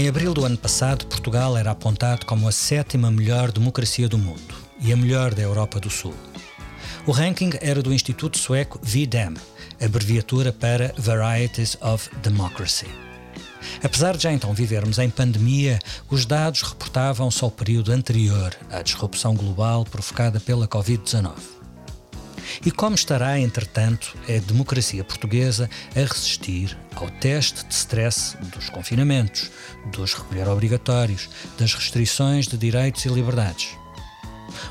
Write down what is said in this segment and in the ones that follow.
Em abril do ano passado, Portugal era apontado como a sétima melhor democracia do mundo e a melhor da Europa do Sul. O ranking era do Instituto Sueco VDEM, abreviatura para Varieties of Democracy. Apesar de já então vivermos em pandemia, os dados reportavam só o período anterior à disrupção global provocada pela Covid-19. E como estará, entretanto, a democracia portuguesa a resistir ao teste de stress dos confinamentos, dos recolher obrigatórios, das restrições de direitos e liberdades?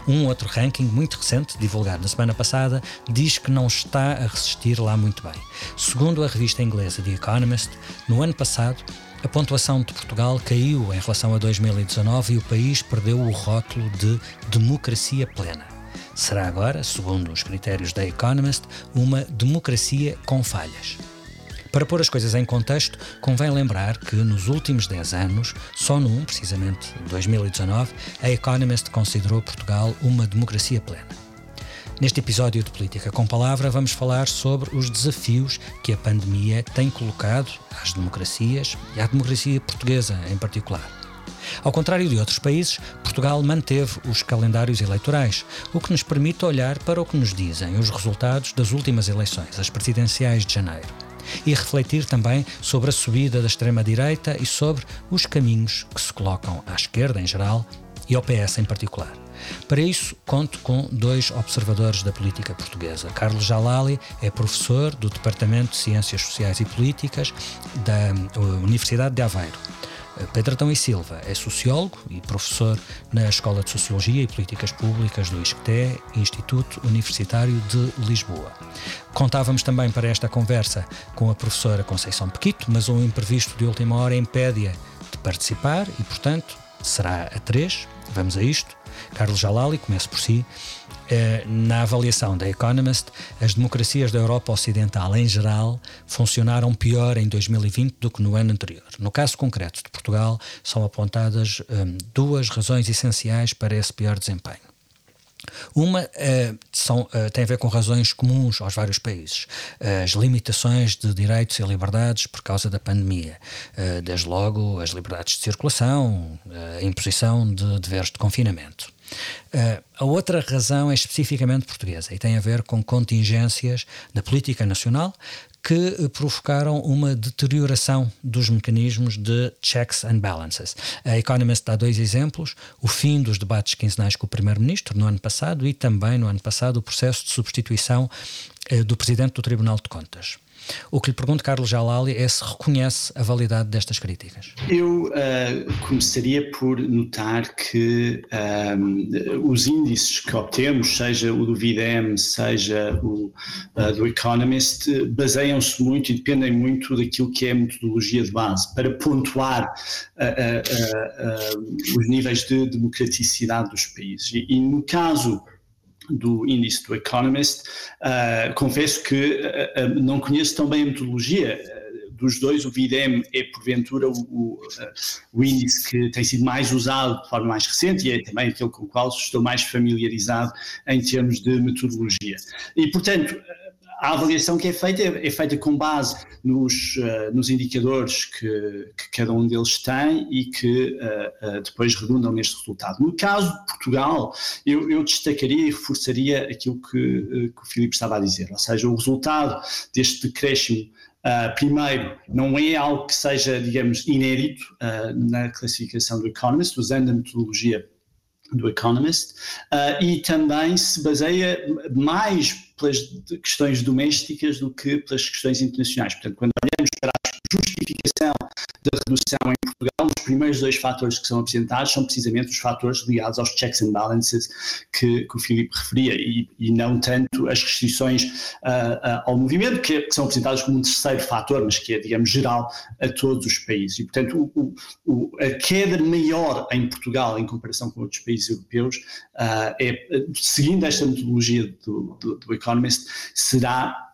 Um outro ranking muito recente, divulgado na semana passada, diz que não está a resistir lá muito bem. Segundo a revista inglesa The Economist, no ano passado, a pontuação de Portugal caiu em relação a 2019 e o país perdeu o rótulo de democracia plena será agora, segundo os critérios da Economist, uma democracia com falhas. Para pôr as coisas em contexto, convém lembrar que nos últimos 10 anos, só num, precisamente 2019, a Economist considerou Portugal uma democracia plena. Neste episódio de Política com Palavra, vamos falar sobre os desafios que a pandemia tem colocado às democracias e à democracia portuguesa em particular. Ao contrário de outros países, Portugal manteve os calendários eleitorais, o que nos permite olhar para o que nos dizem os resultados das últimas eleições, as presidenciais de janeiro, e refletir também sobre a subida da extrema-direita e sobre os caminhos que se colocam à esquerda em geral e ao PS em particular. Para isso, conto com dois observadores da política portuguesa. Carlos Jalali é professor do Departamento de Ciências Sociais e Políticas da Universidade de Aveiro Pedro Adão e Silva é sociólogo e professor na Escola de Sociologia e Políticas Públicas do ISCTE, Instituto Universitário de Lisboa. Contávamos também para esta conversa com a professora Conceição Pequito, mas um imprevisto de última hora impede-a de participar e, portanto, será a três. Vamos a isto. Carlos Jalali, comece por si. Eh, na avaliação da Economist, as democracias da Europa Ocidental em geral funcionaram pior em 2020 do que no ano anterior. No caso concreto de Portugal, são apontadas um, duas razões essenciais para esse pior desempenho. Uma uh, são, uh, tem a ver com razões comuns aos vários países. Uh, as limitações de direitos e liberdades por causa da pandemia. desde logo, as liberdades de circulação, a imposição de deveres de confinamento. Uh, a outra razão é especificamente portuguesa e tem a ver com contingências da política nacional que provocaram uma deterioração dos mecanismos de checks and balances. A Economist dá dois exemplos: o fim dos debates quinzenais com o Primeiro-Ministro no ano passado e também no ano passado o processo de substituição uh, do Presidente do Tribunal de Contas. O que lhe pergunto, Carlos Jalali, é se reconhece a validade destas críticas. Eu uh, começaria por notar que um, ehm, os índices que obtemos, seja o do VIDEM, seja o uh, do Economist, baseiam-se muito e dependem muito daquilo que é a metodologia de base para pontuar uh, os níveis de democraticidade dos países. E, e no caso do índice do Economist. Uh, confesso que uh, não conheço tão bem a metodologia. Dos dois, o VIDEM é porventura o, o, o, índice que tem sido mais usado de forma mais recente e é também aquele com o qual estou mais familiarizado em termos de metodologia. E, portanto, a avaliação que é feita é, é feita com base nos, uh, nos indicadores que, que, cada um deles tem e que uh, uh, depois redundam neste resultado. No caso de Portugal, eu, eu destacaria e reforçaria aquilo que, que o Filipe estava a dizer, ou seja, o resultado deste decréscimo Uh, primeiro, não é algo que seja, digamos, inédito uh, na classificação do Economist, usando a metodologia do Economist, uh, e também se baseia mais pelas questões domésticas do que pelas questões internacionais. Portanto, quando justificação da redução em Portugal, os primeiros dois fatores que são apresentados são precisamente os fatores ligados aos checks and balances que, que o Filipe referia e, e, não tanto as restrições uh, uh, ao movimento, que, que, são apresentadas como um terceiro fator, mas que é, digamos, geral a todos os países. E, portanto, o, o, a queda maior em Portugal em comparação com outros países europeus uh, é, seguindo esta metodologia do, do, do Economist, será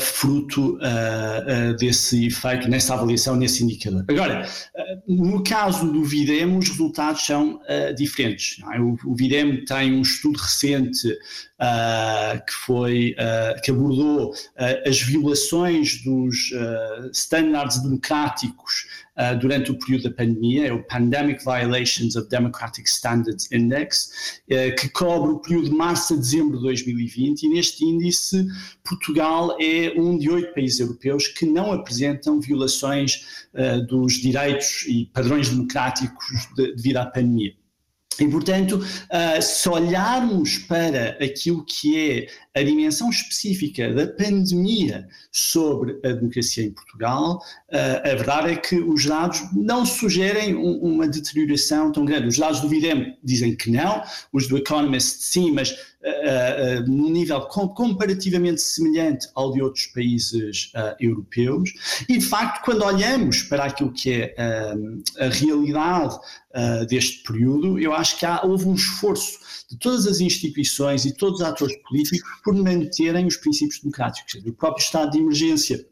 fruto uh, uh, desse efeito, nessa avaliação, nesse indicador. Agora, no caso do VIDEM, os resultados são diferentes. É? O, o, VIDEM tem um estudo recente que foi, que abordou as violações dos estándares democráticos uh, durante o período da pandemia, é o Pandemic Violations of Democratic Standards Index, uh, que cobre o período de março a dezembro de 2020, e neste índice Portugal é um de oito países europeus que não apresentam violações uh, dos direitos e padrões democráticos de, devido à pandemia. E, portanto, uh, se olharmos para aquilo que é a dimensão específica da pandemia sobre a democracia em Portugal, uh, a verdade é que os dados não sugerem um, uma deterioração tão grande. Os dados do VIDEM dizem que não, os do Economist sim, mas num nível com, comparativamente semelhante ao de outros países europeus. E, de facto, quando olhamos para aquilo que é a realidade deste período, eu acho que há, houve um esforço de todas as instituições e todos os atores políticos por manterem os princípios democráticos. O próprio estado de emergência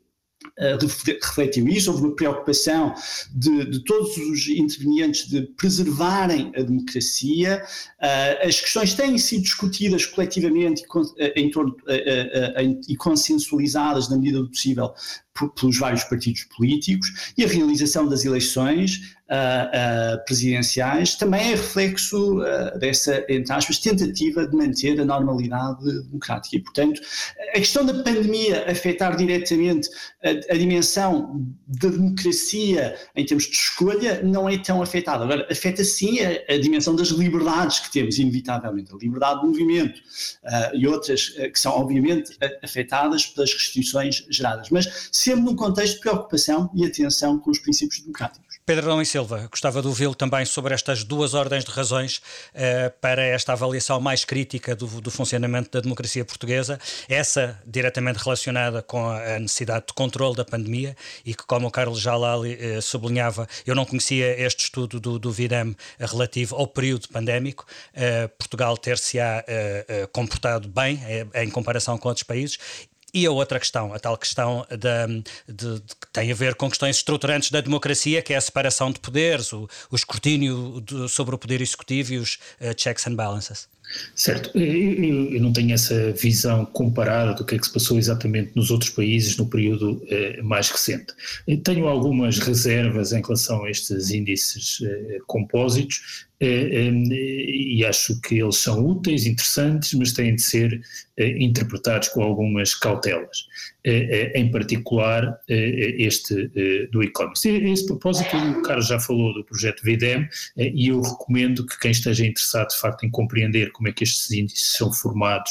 refletiu isso, houve uma preocupação de, de, todos os intervenientes de preservarem a democracia. Uh, as questões têm sido discutidas coletivamente e, em torno, e consensualizadas na medida do possível pelos vários partidos políticos e a realização das eleições uh, uh, presidenciais também é reflexo uh, dessa, entre aspas, tentativa de manter a normalidade democrática. E, portanto, a questão da pandemia afetar diretamente a, a dimensão da democracia em termos de escolha não é tão afetada. Agora, afeta sim a, a dimensão das liberdades que temos, inevitavelmente, a liberdade de movimento e outras que são, obviamente, afetadas pelas restrições geradas. Mas sempre num contexto de preocupação e atenção com os princípios democráticos. Pedro Dom e Silva, gostava de ouvi-lo também sobre estas duas ordens de razões uh, para esta avaliação mais crítica do, do, funcionamento da democracia portuguesa, essa diretamente relacionada com a necessidade de controle da pandemia e que, como o Carlos Jalali uh, sublinhava, eu não conhecia este estudo do, do relativo ao período pandémico, uh, Portugal ter-se-á comportado bem em comparação com outros países e a outra questão, a tal questão de, de, de, que tem a ver com questões estruturantes da democracia, que é a separação de poderes, o, o escrutínio de, sobre o poder executivo e os uh, checks and balances. Certo, eu, eu, não tenho essa visão comparada do que é que se passou exatamente nos outros países no período eh, mais recente. Tenho algumas reservas em relação a estes índices eh, compósitos, é, é, e acho que eles são úteis, interessantes, mas têm de ser interpretados com algumas cautelas. Em particular, este do e-commerce. A esse propósito, o Carlos já falou do projeto VDM e eu recomendo que quem esteja interessado, de facto, em compreender como é que estes índices são formados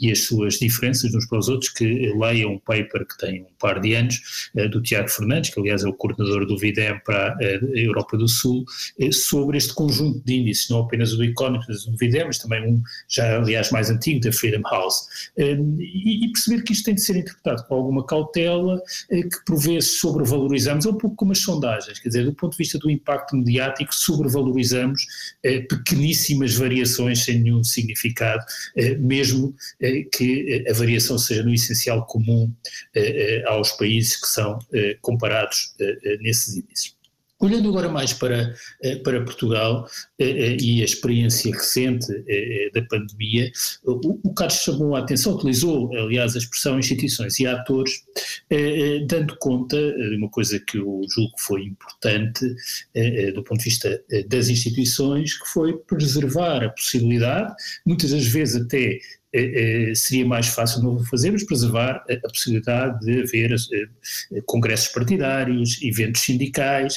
e as suas diferenças uns para os outros, que leiam um paper que tem um par de anos, do Tiago Fernandes, que aliás é o coordenador do VDM para a Europa do Sul, sobre este conjunto de índices, não apenas o do Economist, mas do VIDEM, mas também um já aliás mais antigo, da Freedom House, e, perceber que isto tem de ser interpretado com alguma cautela, eh, que por vezes sobrevalorizamos, é um pouco como as sondagens, quer dizer, do ponto de vista do impacto mediático, sobrevalorizamos eh, pequeníssimas variações sem nenhum significado, eh, mesmo que a variação seja no essencial comum aos países que são comparados nesses índices. Olhando agora mais para, eh, para Portugal eh, eh, e a experiência recente da pandemia, o, Carlos chamou a atenção, utilizou, aliás, a expressão instituições e atores, dando conta de uma coisa que eu julgo que foi importante do ponto de vista das instituições, que foi preservar a possibilidade, muitas das vezes até seria mais fácil não fazermos, preservar a, possibilidade de haver eh, congressos partidários, eventos sindicais,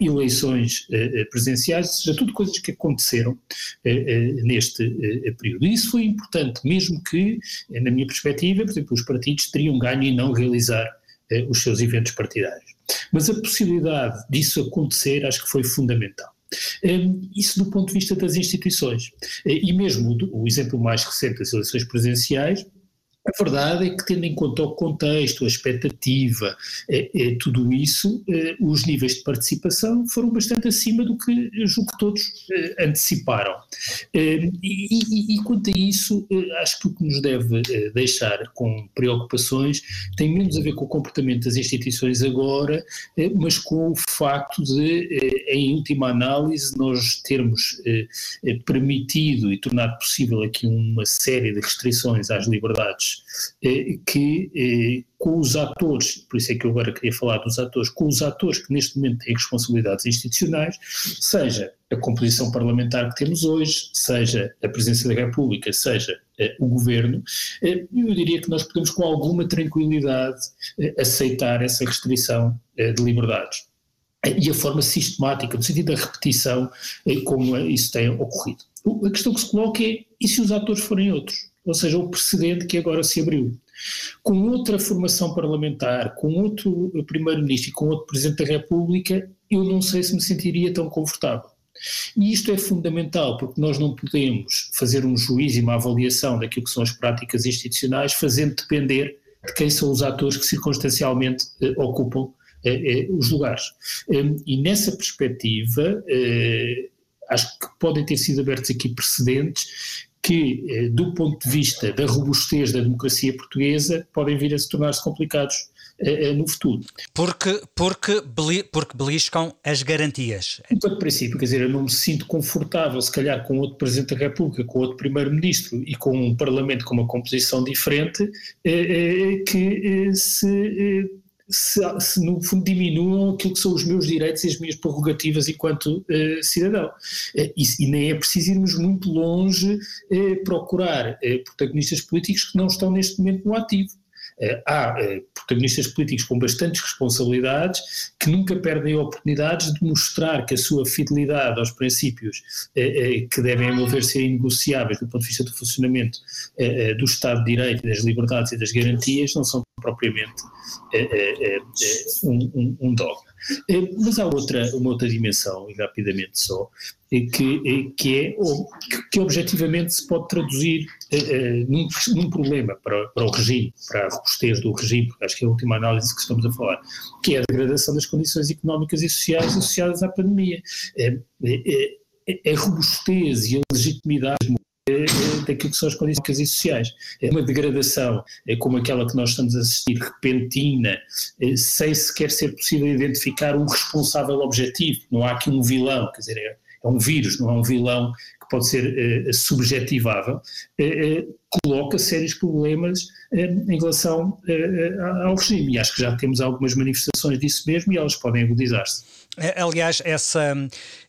eleições presenciais, ou seja, tudo coisas que aconteceram neste período. E isso foi importante, mesmo que, na minha perspectiva, por exemplo, os partidos teriam ganho em não realizar os seus eventos partidários. Mas a possibilidade disso acontecer acho que foi fundamental. Hum, isso do ponto de vista das instituições. Eh, e mesmo o exemplo mais recente das eleições presidenciais, a verdade é que, tendo em conta o contexto, a expectativa, é, é, tudo isso, é, os níveis de participação foram bastante acima do que julgo que todos anteciparam. E, e, e, quanto a isso, acho que o que nos deve deixar com preocupações tem menos a ver com o comportamento das instituições agora, mas com o facto de, em última análise, nós termos permitido e tornado possível aqui uma série de restrições às liberdades eh, que eh, com os atores, por isso é que eu agora queria falar dos atores, com os atores que neste momento têm responsabilidades institucionais, seja a composição parlamentar que temos hoje, seja a Presidência da República, seja o Governo, eu diria que nós podemos com alguma tranquilidade aceitar essa restrição de liberdades e a forma sistemática, no sentido da repetição, como isso tem ocorrido. A questão que se coloca é, e se os atores forem outros? Ou seja, o precedente que agora se abriu. Com outra formação parlamentar, com outro Primeiro-Ministro e com outro Presidente da República, eu não sei se me sentiria tão confortável. E isto é fundamental, porque nós não podemos fazer um juízo e uma avaliação daquilo que são as práticas institucionais, fazendo depender de quem são os atores que circunstancialmente eh, ocupam eh, eh, os lugares. Um, e nessa perspectiva, eh, acho que podem ter sido abertos aqui precedentes que, eh, do ponto de vista da robustez da democracia portuguesa, podem vir a se tornar-se complicados eh, eh, no futuro. Porque, porque, porque beliscam as garantias. Enquanto princípio, quer dizer, eu não me sinto confortável, se calhar, com outro Presidente da República, com outro Primeiro-Ministro e com um Parlamento com uma composição diferente, que se se, se, no fundo diminuam aquilo que são os meus direitos e as minhas prerrogativas enquanto uh, cidadão. Uh, e, e, nem é preciso irmos muito longe uh, procurar protagonistas políticos que não estão neste momento no ativo. Eh, há eh, protagonistas políticos com bastantes responsabilidades que nunca perdem oportunidades de mostrar que a sua fidelidade aos princípios eh, que devem, a meu ver, ser inegociáveis do ponto de vista do funcionamento do Estado de Direito, das liberdades e das garantias, não são propriamente um, um, um dogma. Mas há outra, uma outra dimensão, e rapidamente só, que, que é que, objetivamente se pode traduzir num, num, problema para, para o regime, para a robustez do regime, porque acho que é a última análise que estamos a falar, que é a degradação das condições económicas e sociais associadas à pandemia. É, é, é a robustez e a legitimidade daquilo que são as condições e sociais. É uma degradação é como aquela que nós estamos a assistir, repentina, sem sequer ser possível identificar um responsável objetivo. Não há aqui um vilão, quer dizer, é, é um vírus, não é um vilão que pode ser uh, subjetivável, uh, coloca sérios problemas em relação ao regime. E acho que já temos algumas manifestações disso mesmo e elas podem agudizar-se. É, aliás, essa,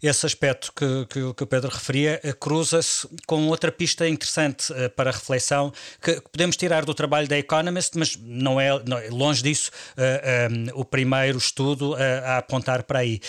esse aspecto que, que, que o Pedro referia cruza-se com outra pista interessante uh, para reflexão que, podemos tirar do trabalho da Economist, mas não é, não, longe disso uh, um, o primeiro estudo a apontar para aí.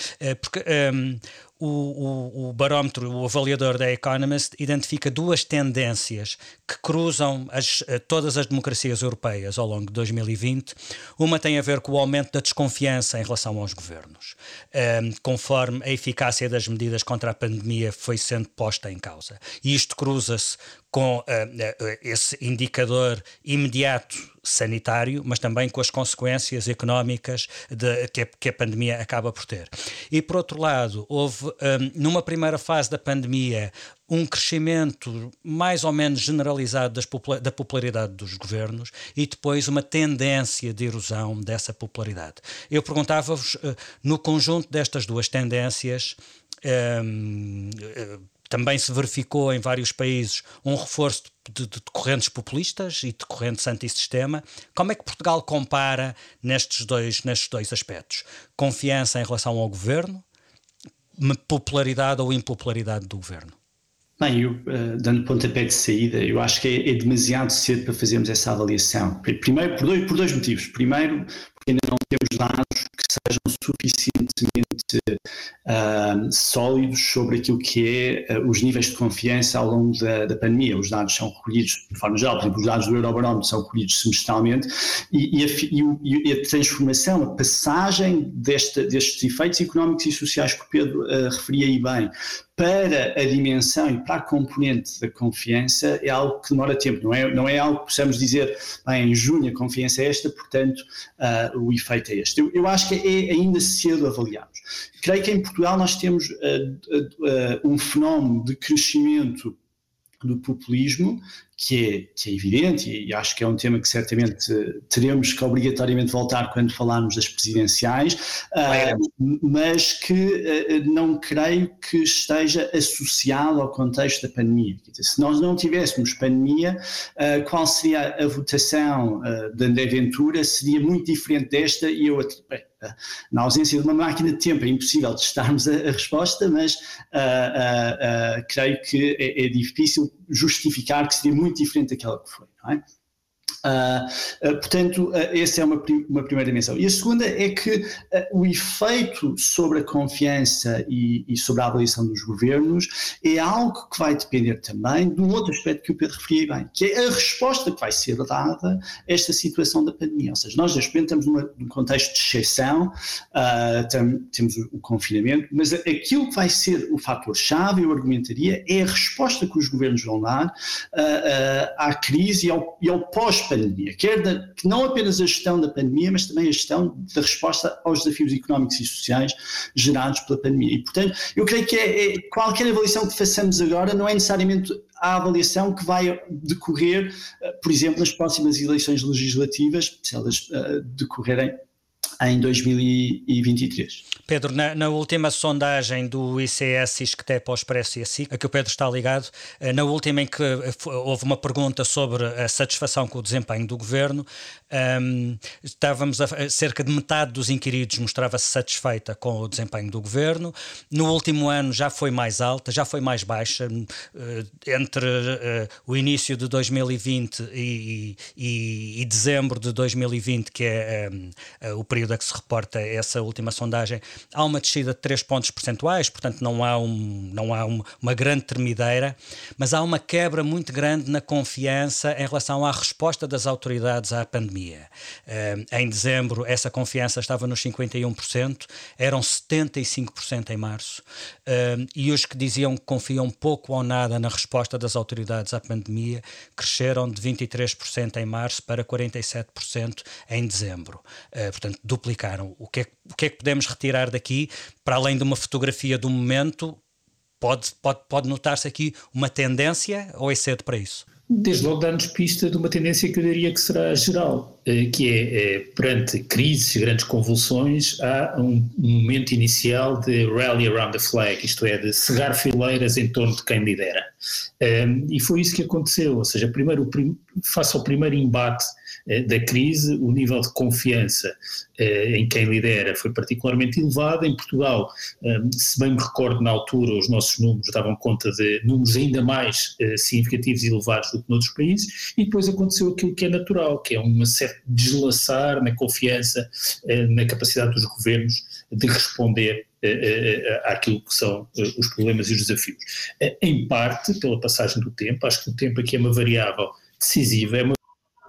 porque um, o, o, o, barómetro, o avaliador da Economist, identifica duas tendências que cruzam as, eh, todas as democracias europeias ao longo de 2020. Uma tem a ver com o aumento da desconfiança em relação aos governos, um, ehm, conforme a eficácia das medidas contra a pandemia foi sendo posta em causa. E isto cruza-se com uh, uh, esse indicador imediato sanitário, mas também com as consequências económicas de, que, a, que, a, pandemia acaba por ter. E por outro lado, houve um, numa primeira fase da pandemia um crescimento mais ou menos generalizado das, da popularidade dos governos e depois uma tendência de erosão dessa popularidade. Eu perguntava-vos, uh, no conjunto destas duas tendências, um, também se verificou em vários países um reforço de, de, de correntes populistas e de correntes antissistema. Como é que Portugal compara nestes dois, nestes dois aspectos? Confiança em relação ao governo, popularidade ou impopularidade do governo? Bem, eu, uh, dando pontapé de saída, eu acho que é, é, demasiado cedo para fazermos essa avaliação. Primeiro, por dois, por dois motivos. Primeiro, ainda não temos dados que sejam suficientemente uh, sólidos sobre aquilo que é uh, os níveis de confiança ao longo da, da, pandemia. Os dados são recolhidos de forma geral, por exemplo, os dados do Eurobarómetro são recolhidos semestralmente e, e, a, e, a, transformação, a passagem deste, destes efeitos económicos e sociais que o Pedro referia aí bem para a dimensão e para a componente da confiança é algo que demora tempo, não é, não é algo que possamos dizer, bem, em junho a confiança é esta, portanto uh, o efeito é este. Eu, eu, acho que é ainda cedo avaliarmos. Creio que em Portugal nós temos uh, uh, um fenómeno de crescimento do populismo, que é, que é evidente, e acho que é um tema que certamente teremos que obrigatoriamente voltar quando falarmos das presidenciais, uh, mas que uh, não creio que esteja associado ao contexto da pandemia. Dizer, se nós não tivéssemos pandemia, uh, qual seria a votação de André Ventura? Seria muito diferente desta e eu. Bem, na ausência de uma máquina de tempo é impossível testarmos a, a resposta, mas uh, uh, uh, creio que é, é, difícil justificar que seria muito diferente daquela que foi, não é? Uh, uh, portanto, uh, essa é uma, uma primeira dimensão. E a segunda é que o efeito sobre a confiança e, e, sobre a avaliação dos governos é algo que vai depender também de um outro aspecto que o Pedro referia bem, que é a resposta que vai ser dada a esta situação da pandemia. Ou seja, nós neste momento estamos numa, num contexto de exceção, temos o, o, confinamento, mas aquilo que vai ser o fator-chave, eu argumentaria, é a resposta que os governos vão dar à crise e ao, e ao pós pandemia quer da, não apenas a gestão da pandemia, mas também a gestão da resposta aos desafios económicos e sociais gerados pela pandemia. E, portanto, eu creio que é, é, qualquer avaliação que façamos agora não é necessariamente a avaliação que vai decorrer, eh, por exemplo, nas próximas eleições legislativas, se elas uh, decorrerem em 2023. Pedro, na, na, última sondagem do ICS, ISCTE para o Expresso e a SIC, a que o Pedro está ligado, eh, na última em que eh, houve uma pergunta sobre a satisfação com o desempenho do governo, um, ehm, estávamos a, cerca de metade dos inquiridos mostrava-se satisfeita com o desempenho do governo. No último ano já foi mais alta, já foi mais baixa, uh, entre uh, o início de 2020 e, e, e, dezembro de 2020, que é um, uh, o período a que se reporta essa última sondagem, há uma descida de 3 pontos percentuais, portanto não há, um, não há um, uma grande termideira, mas há uma quebra muito grande na confiança em relação à resposta das autoridades à pandemia. Uh, em dezembro, essa confiança estava nos 51%, eram 75% em março, uh, e os que diziam que confiam pouco ou nada na resposta das autoridades à pandemia cresceram de 23% em março para 47% em dezembro. Uh, portanto, duplicaram. O que, é, o que é que podemos retirar daqui, para além de uma fotografia do momento, pode, pode, pode notar-se aqui uma tendência ou é cedo para isso? Desde logo dá-nos pista de uma tendência que eu diria que será geral, eh, que é, é perante crises, grandes convulsões, há um, momento inicial de rally around the flag, isto é, de cegar fileiras em torno de quem lidera. Um, e foi isso que aconteceu, ou seja, primeiro, face ao primeiro embate da crise, o nível de confiança eh, em quem lidera foi particularmente elevado. Em Portugal, eh, se bem me recordo, na altura, os nossos números davam conta de números ainda mais significativos e elevados do que noutros países, e depois aconteceu aquilo que é natural, que é um certo deslaçar na confiança, na capacidade dos governos de responder àquilo que são os problemas e os desafios. Em parte, pela passagem do tempo, acho que o tempo aqui é uma variável decisiva, é uma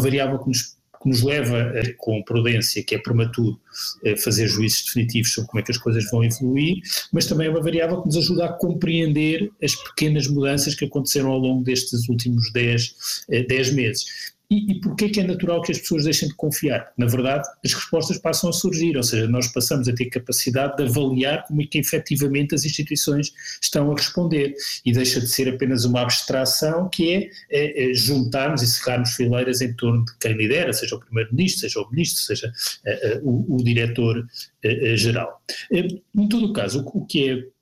variável que nos, que nos leva, a, com prudência, que é prematuro, a fazer juízos definitivos sobre como é que as coisas vão evoluir, mas também é uma variável que nos ajuda a compreender as pequenas mudanças que aconteceram ao longo destes últimos 10, 10 meses. E, e porquê que é natural que as pessoas deixem de confiar? Na verdade, as respostas passam a surgir, ou seja, nós passamos a ter capacidade de avaliar como é que efetivamente as instituições estão a responder e deixa de ser apenas uma abstração que é, é, é juntarmos e cerrarmos fileiras em torno de quem lidera, seja o primeiro-ministro, seja o ministro, seja é, o, o diretor-geral. É, em todo o caso, o, o que é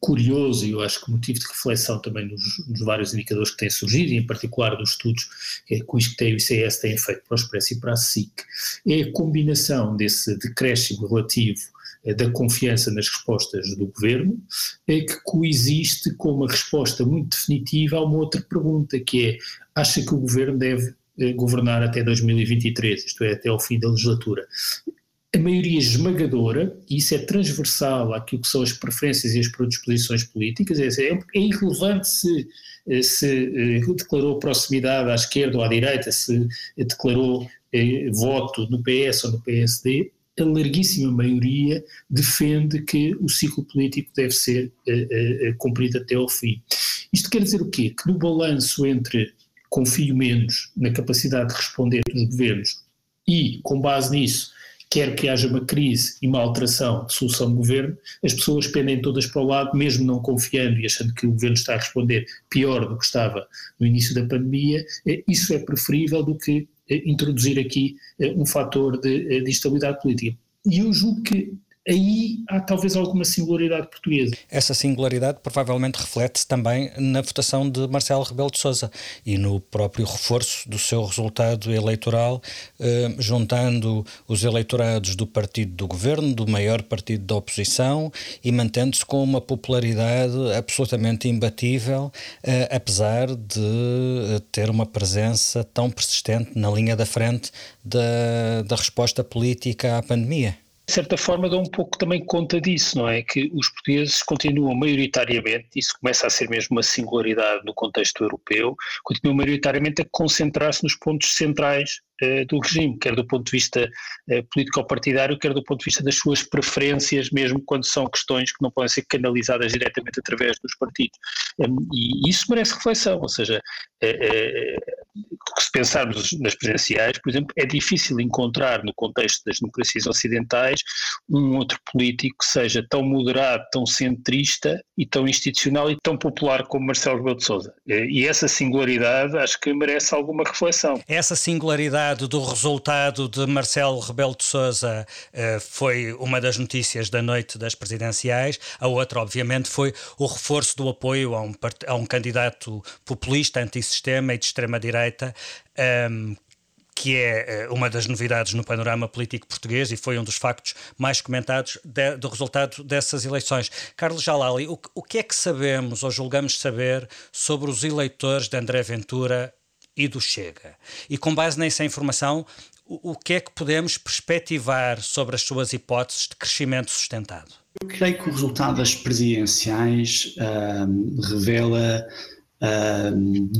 curioso e eu acho que motivo de reflexão também nos, nos, vários indicadores que têm surgido, e em particular dos estudos que, que o ICS têm feito para o Expresso e para a SIC, é a combinação desse decréscimo relativo eh, da confiança nas respostas do governo, é que coexiste com uma resposta muito definitiva a uma outra pergunta, que é, acha que o governo deve eh, governar até 2023, isto é, até ao fim da legislatura a maioria esmagadora, e isso é transversal àquilo que são as preferências e as predisposições políticas, é, é, é irrelevante se, eh, se eh, declarou proximidade à esquerda ou à direita, se declarou eh, voto no PS ou no PSD, a larguíssima maioria defende que o ciclo político deve ser cumprido até ao fim. Isto quer dizer o quê? Que no balanço entre confio menos na capacidade de responder dos governos e, com base nisso, quer que haja uma crise e uma alteração de solução de governo, as pessoas pendem todas para o lado, mesmo não confiando e achando que o governo está a responder pior do que estava no início da pandemia, eh, isso é preferível do que eh, introduzir aqui eh, um fator de, de instabilidade política. E eu julgo que aí há talvez alguma singularidade portuguesa. Essa singularidade provavelmente reflete-se também na votação de Marcelo Rebelo de Sousa e no próprio reforço do seu resultado eleitoral, eh, juntando os eleitorados do partido do governo, do maior partido da oposição e mantendo-se com uma popularidade absolutamente imbatível, eh, apesar de eh, ter uma presença tão persistente na linha da frente da, da resposta política à pandemia de certa forma dá um pouco também conta disso, não é? Que os portugueses continuam maioritariamente, isso começa a ser mesmo uma singularidade no contexto europeu, continuam maioritariamente a concentrar-se nos pontos centrais uh, do regime, quer do ponto de vista uh, político-partidário, quer do ponto de vista das suas preferências, mesmo quando são questões que não podem ser canalizadas diretamente através dos partidos. Um, e isso merece reflexão, ou seja, uh, se pensarmos nas presidenciais, por exemplo, é difícil encontrar no contexto das democracias ocidentais um outro político que seja tão moderado, tão centrista e tão institucional e tão popular como Marcelo Rebelo de Sousa. E essa singularidade acho que merece alguma reflexão. Essa singularidade do resultado de Marcelo Rebelo de Sousa eh, foi uma das notícias da noite das presidenciais. A outra, obviamente, foi o reforço do apoio a um, a um candidato populista, antissistema e de extrema-direita, um, que é eh, uma das novidades no panorama político português e foi um dos factos mais comentados de, do resultado dessas eleições. Carlos Jalali, o, o que é que sabemos ou julgamos saber sobre os eleitores de André Ventura e do Chega? E com base nessa informação, o, o que é que podemos perspectivar sobre as suas hipóteses de crescimento sustentado? Eu creio que o resultado das presidenciais um, revela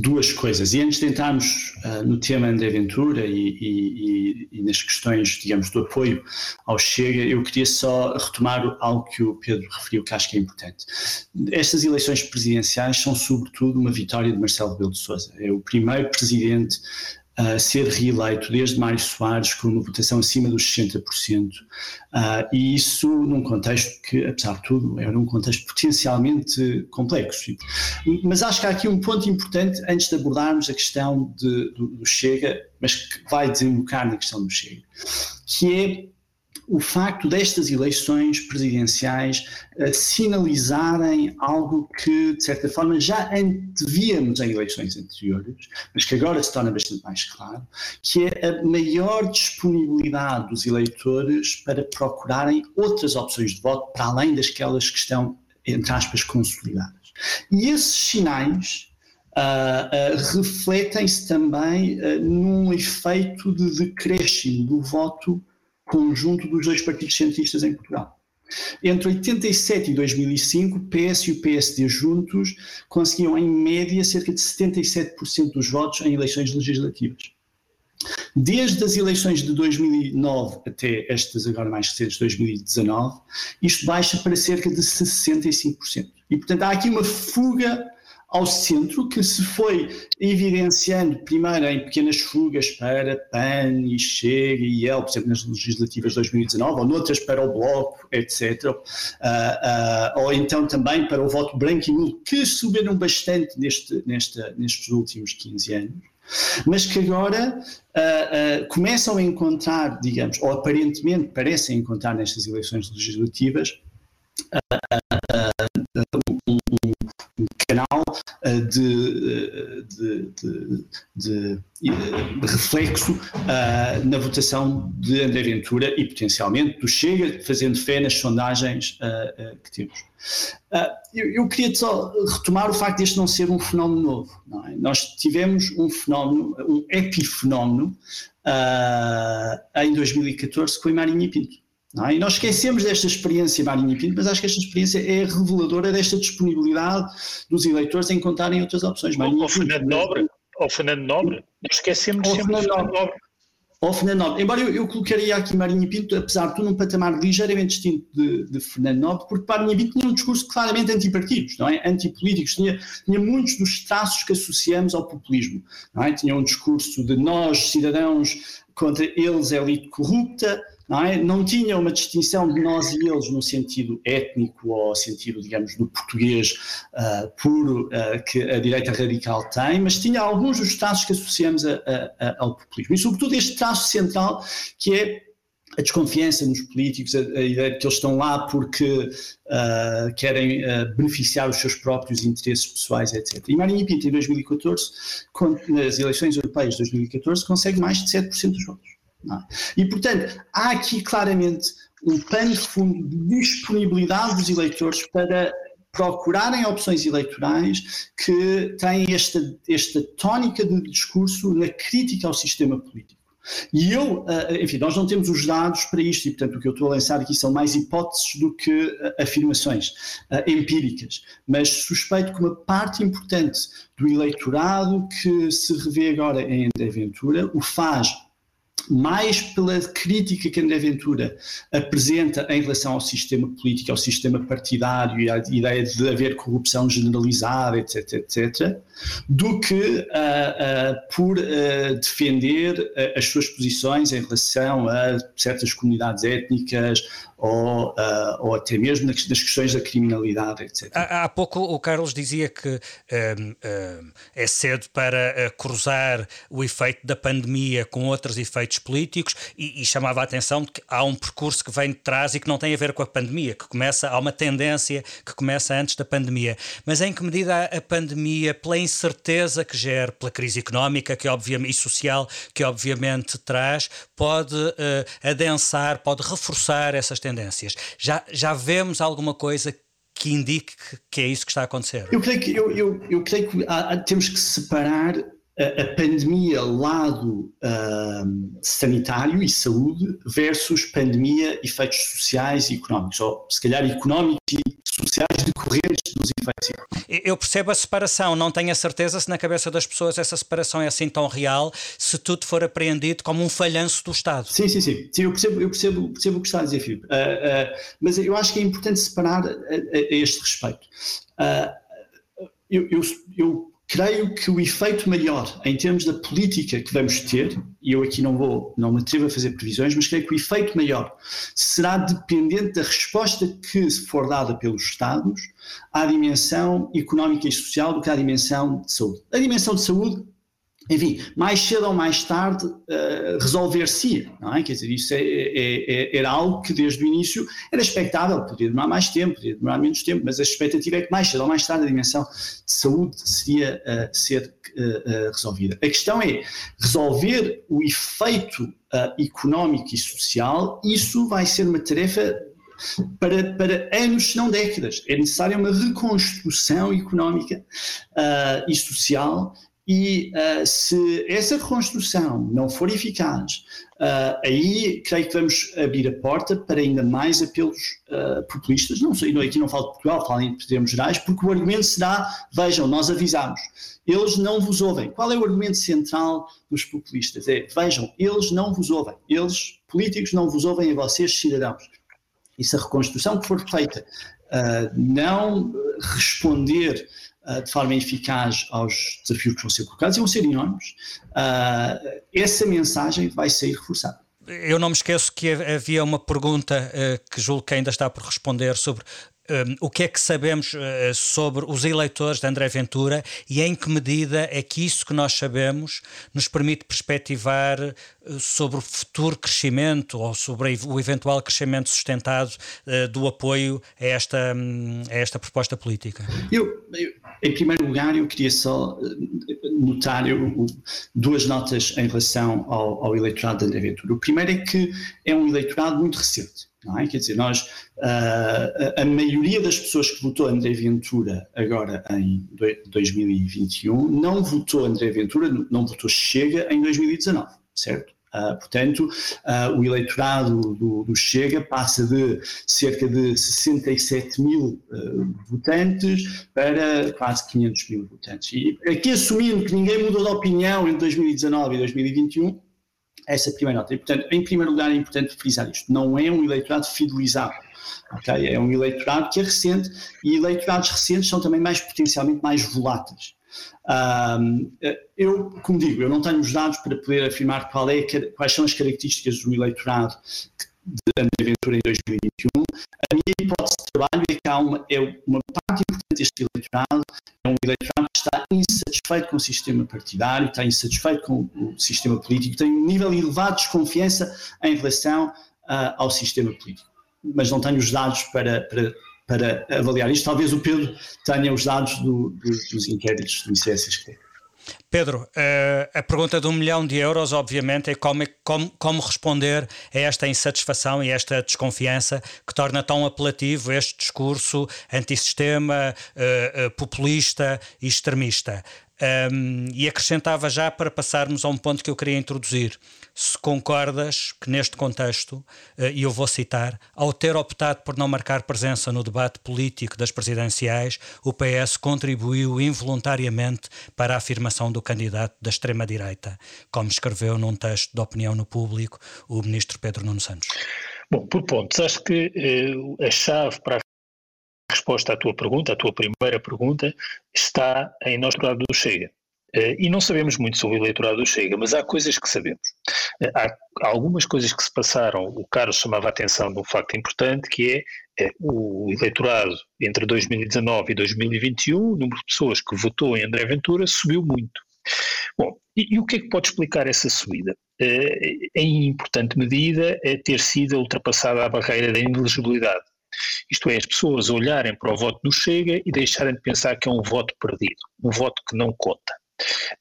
duas coisas. E antes de entrarmos uh, no tema André Ventura e, e, e, nas questões, digamos, do apoio ao Chega, eu queria só retomar algo que o Pedro referiu, que acho que é importante. Estas eleições presidenciais são, sobretudo, uma vitória de Marcelo Rebelo de Sousa. É o primeiro presidente a ser reeleito desde Mário Soares com uma votação acima dos 60%, uh, ah, e isso num contexto que, apesar de tudo, era um contexto potencialmente complexo. Mas acho que há aqui um ponto importante antes de abordarmos a questão de, do, do Chega, mas que vai desembocar na questão do Chega, que é o facto destas eleições presidenciais uh, sinalizarem algo que, de certa forma, já antevíamos em eleições anteriores, mas que agora se torna bastante mais claro, que é a maior disponibilidade dos eleitores para procurarem outras opções de voto para além das que estão, entre aspas, consolidadas. E esses sinais Uh, uh, refletem-se também uh, num efeito de decréscimo do voto conjunto dos dois partidos centristas em Portugal. Entre 87 e 2005, o PS e o PSD juntos conseguiam, em média, cerca de 77% dos votos em eleições legislativas. Desde as eleições de 2009 até estas agora mais recentes, 2019, isto baixa para cerca de 65%. E, portanto, há aqui uma fuga ao centro, que se foi evidenciando primeiro em pequenas fugas para PAN e Chega e EL, por exemplo, nas legislativas de 2019, ou noutras para o Bloco, etc. Uh, uh, ou então também para o voto branco e nulo, que subiram bastante neste, nestes últimos 15 anos mas que agora uh, uh, começam a encontrar, digamos, ou aparentemente parecem encontrar nestas eleições legislativas, uh, canal eh, de, de, de, de, reflexo uh, na votação de André Ventura e potencialmente do Chega, fazendo fé nas sondagens uh, uh, que temos. Eu, eu, queria só retomar o facto de este não ser um fenómeno novo. É? Nós tivemos um fenómeno, um epifenómeno em 2014 com a Marinha Pinto. É? E nós esquecemos desta experiência Marinho Pinto, mas acho que esta experiência é reveladora desta disponibilidade dos eleitores em encontrarem outras opções. Marinho ou, Fernando Nobre, ou Fernando Nobre, nós esquecemos sempre Fernando Nobre. Nobre. Ou Fernando Nobre. Embora eu, eu colocaria aqui Marinho Pinto, apesar de tudo, num patamar ligeiramente distinto de, de Fernando Nobre, porque Marinho Pinto tinha um discurso claramente antipartidos, não é? Antipolíticos, tinha, tinha muitos dos traços que associamos ao populismo, não é? Tinha um discurso de nós, cidadãos, contra eles, elite corrupta, não, é? não tinha uma distinção de nós e eles no sentido étnico ou sentido, digamos, do português uh, puro uh, que a direita radical tem, mas tinha alguns dos traços que associamos a, a, a, ao populismo. E, sobretudo, este traço central que é a desconfiança nos políticos, a, a, ideia de que eles estão lá porque uh, querem uh, beneficiar os seus próprios interesses pessoais, etc. E Marinho Pinto, em 2014, nas eleições europeias de 2014, consegue mais de 7% dos votos. É? E, portanto, há aqui claramente um pano de fundo de disponibilidade dos eleitores para procurarem opções eleitorais que têm esta, esta tónica de discurso na crítica ao sistema político. E eu, enfim, nós não temos os dados para isto, e portanto o que eu estou a lançar aqui são mais hipóteses do que afirmações empíricas, mas suspeito que uma parte importante do eleitorado que se revê agora em André Ventura o faz mais pela crítica que André Ventura apresenta em relação ao sistema político, ao sistema partidário e à ideia de haver corrupção generalizada, etc., etc., do que uh, uh, por uh, defender as suas posições em relação a certas comunidades étnicas ou, ou até mesmo nas, questões da criminalidade, etc. Há, há pouco o Carlos dizia que um, um, é cedo para cruzar o efeito da pandemia com outros efeitos políticos e, e, chamava a atenção de que há um percurso que vem de trás e que não tem a ver com a pandemia, que começa, há uma tendência que começa antes da pandemia. Mas em que medida a pandemia, pela incerteza que gera pela crise económica que obviamente, e social que obviamente traz, pode uh, adensar, pode reforçar essas tendências. Já, já vemos alguma coisa que indique que é isso que está a acontecer? Eu creio que, eu, eu, eu creio que há, temos que separar a, a pandemia lado uh, sanitário e saúde versus pandemia efeitos sociais e económicos, ou se calhar económicos e sociais decorrentes dos efeitos. Eu percebo a separação, não tenho a certeza se na cabeça das pessoas essa separação é assim tão real, se tudo for apreendido como um falhanço do Estado. Sim, sim, sim, sim eu, percebo, eu percebo, percebo o que está a dizer, Filipe, uh, uh, mas eu acho que é importante separar a, a, a este respeito. Uh, eu, eu, eu creio que o efeito maior em termos da política que vamos ter, e eu aqui não vou, não me atrevo a fazer previsões, mas creio que o efeito maior será dependente da resposta que for dada pelos Estados à dimensão económica e social do que à dimensão de saúde. A dimensão de saúde enfim, mais cedo ou mais tarde uh, resolver-se, não é? Quer dizer, isso é, é, é, era algo que desde o início era expectável, podia demorar mais tempo, podia demorar menos tempo, mas a expectativa é que mais cedo ou mais tarde a dimensão de saúde seria uh, ser uh, resolvida. A questão é resolver o efeito económico e social, isso vai ser uma tarefa para, para anos, se não décadas. É necessária uma reconstrução económica uh, e social e uh, se essa reconstrução não for eficaz, uh, aí creio que vamos abrir a porta para ainda mais apelos uh, populistas. Não sei, aqui não falo de Portugal, falo em termos gerais, porque o argumento será: vejam, nós avisamos, eles não vos ouvem. Qual é o argumento central dos populistas? É: vejam, eles não vos ouvem, eles, políticos, não vos ouvem a vocês, cidadãos. E se a reconstrução que for feita não responder de forma eficaz aos desafios que vão ser colocados e vão ser enormes, uh, essa mensagem vai sair reforçada. Eu não me esqueço que havia uma pergunta uh, que julgo que ainda está por responder sobre um, o que é que sabemos uh, sobre os eleitores de André Ventura e em que medida é que isso que nós sabemos nos permite perspectivar uh, sobre o futuro crescimento ou sobre o eventual crescimento sustentado uh, do apoio a esta, um, a esta proposta política? Eu, eu, em primeiro lugar, eu queria só notar eu, duas notas em relação ao, ao eleitorado de André Ventura. O primeiro é que é um eleitorado muito recente é? Quer dizer, nós, uh, a, maioria das pessoas que votou André Ventura agora em 2021 não votou André Ventura, não votou Chega em 2019, certo? Uh, portanto, uh, o eleitorado do, do, Chega passa de cerca de 67 mil uh, votantes para quase 500 mil votantes. E aqui assumindo que ninguém mudou de opinião entre 2019 e 2021, essa é a primeira nota. E, portanto, em primeiro lugar, é importante frisar isto: não é um eleitorado fidelizado. Okay? É um eleitorado que é recente e eleitorados recentes são também mais potencialmente mais voláteis. Um, eu, como digo, eu não tenho os dados para poder afirmar qual é, quais são as características do eleitorado de André Ventura em 2021. A minha hipótese de trabalho é que há uma, é uma parte importante deste eleitorado, é um eleitorado que está insatisfeito com o sistema partidário, está insatisfeito com o sistema político, tem um nível elevado de desconfiança em relação uh, ao sistema político. Mas não tenho os dados para, para, para avaliar isto. Talvez o Pedro tenha os dados do, do, dos inquéritos do ICSSP. Pedro, uh, a pergunta de um milhão de euros, obviamente, é como, como, como responder a esta insatisfação e esta desconfiança que torna tão apelativo este discurso antissistema, uh, uh, populista e extremista. Um, e acrescentava já para passarmos a um ponto que eu queria introduzir. Se concordas que neste contexto, uh, e eu vou citar, ao ter optado por não marcar presença no debate político das presidenciais, o PS contribuiu involuntariamente para a afirmação do candidato da extrema-direita, como escreveu num texto de opinião no público o ministro Pedro Nuno Santos. Bom, por pontos, acho que eh, a chave para a resposta à tua pergunta, à tua primeira pergunta, está em nosso eleitorado do Chega. Eh, e não sabemos muito sobre o eleitorado do Chega, mas há coisas que sabemos. Eh, há algumas coisas que se passaram, o Carlos chamava a atenção de um facto importante, que é, é o eleitorado entre 2019 e 2021, o número de pessoas que votou em André Ventura subiu muito. Bom, e, e o que é que pode explicar essa subida? em importante medida, é ter sido ultrapassada a barreira da inelegibilidade. Isto é, as pessoas olharem para o voto do Chega e deixarem de pensar que é um voto perdido, um voto que não conta.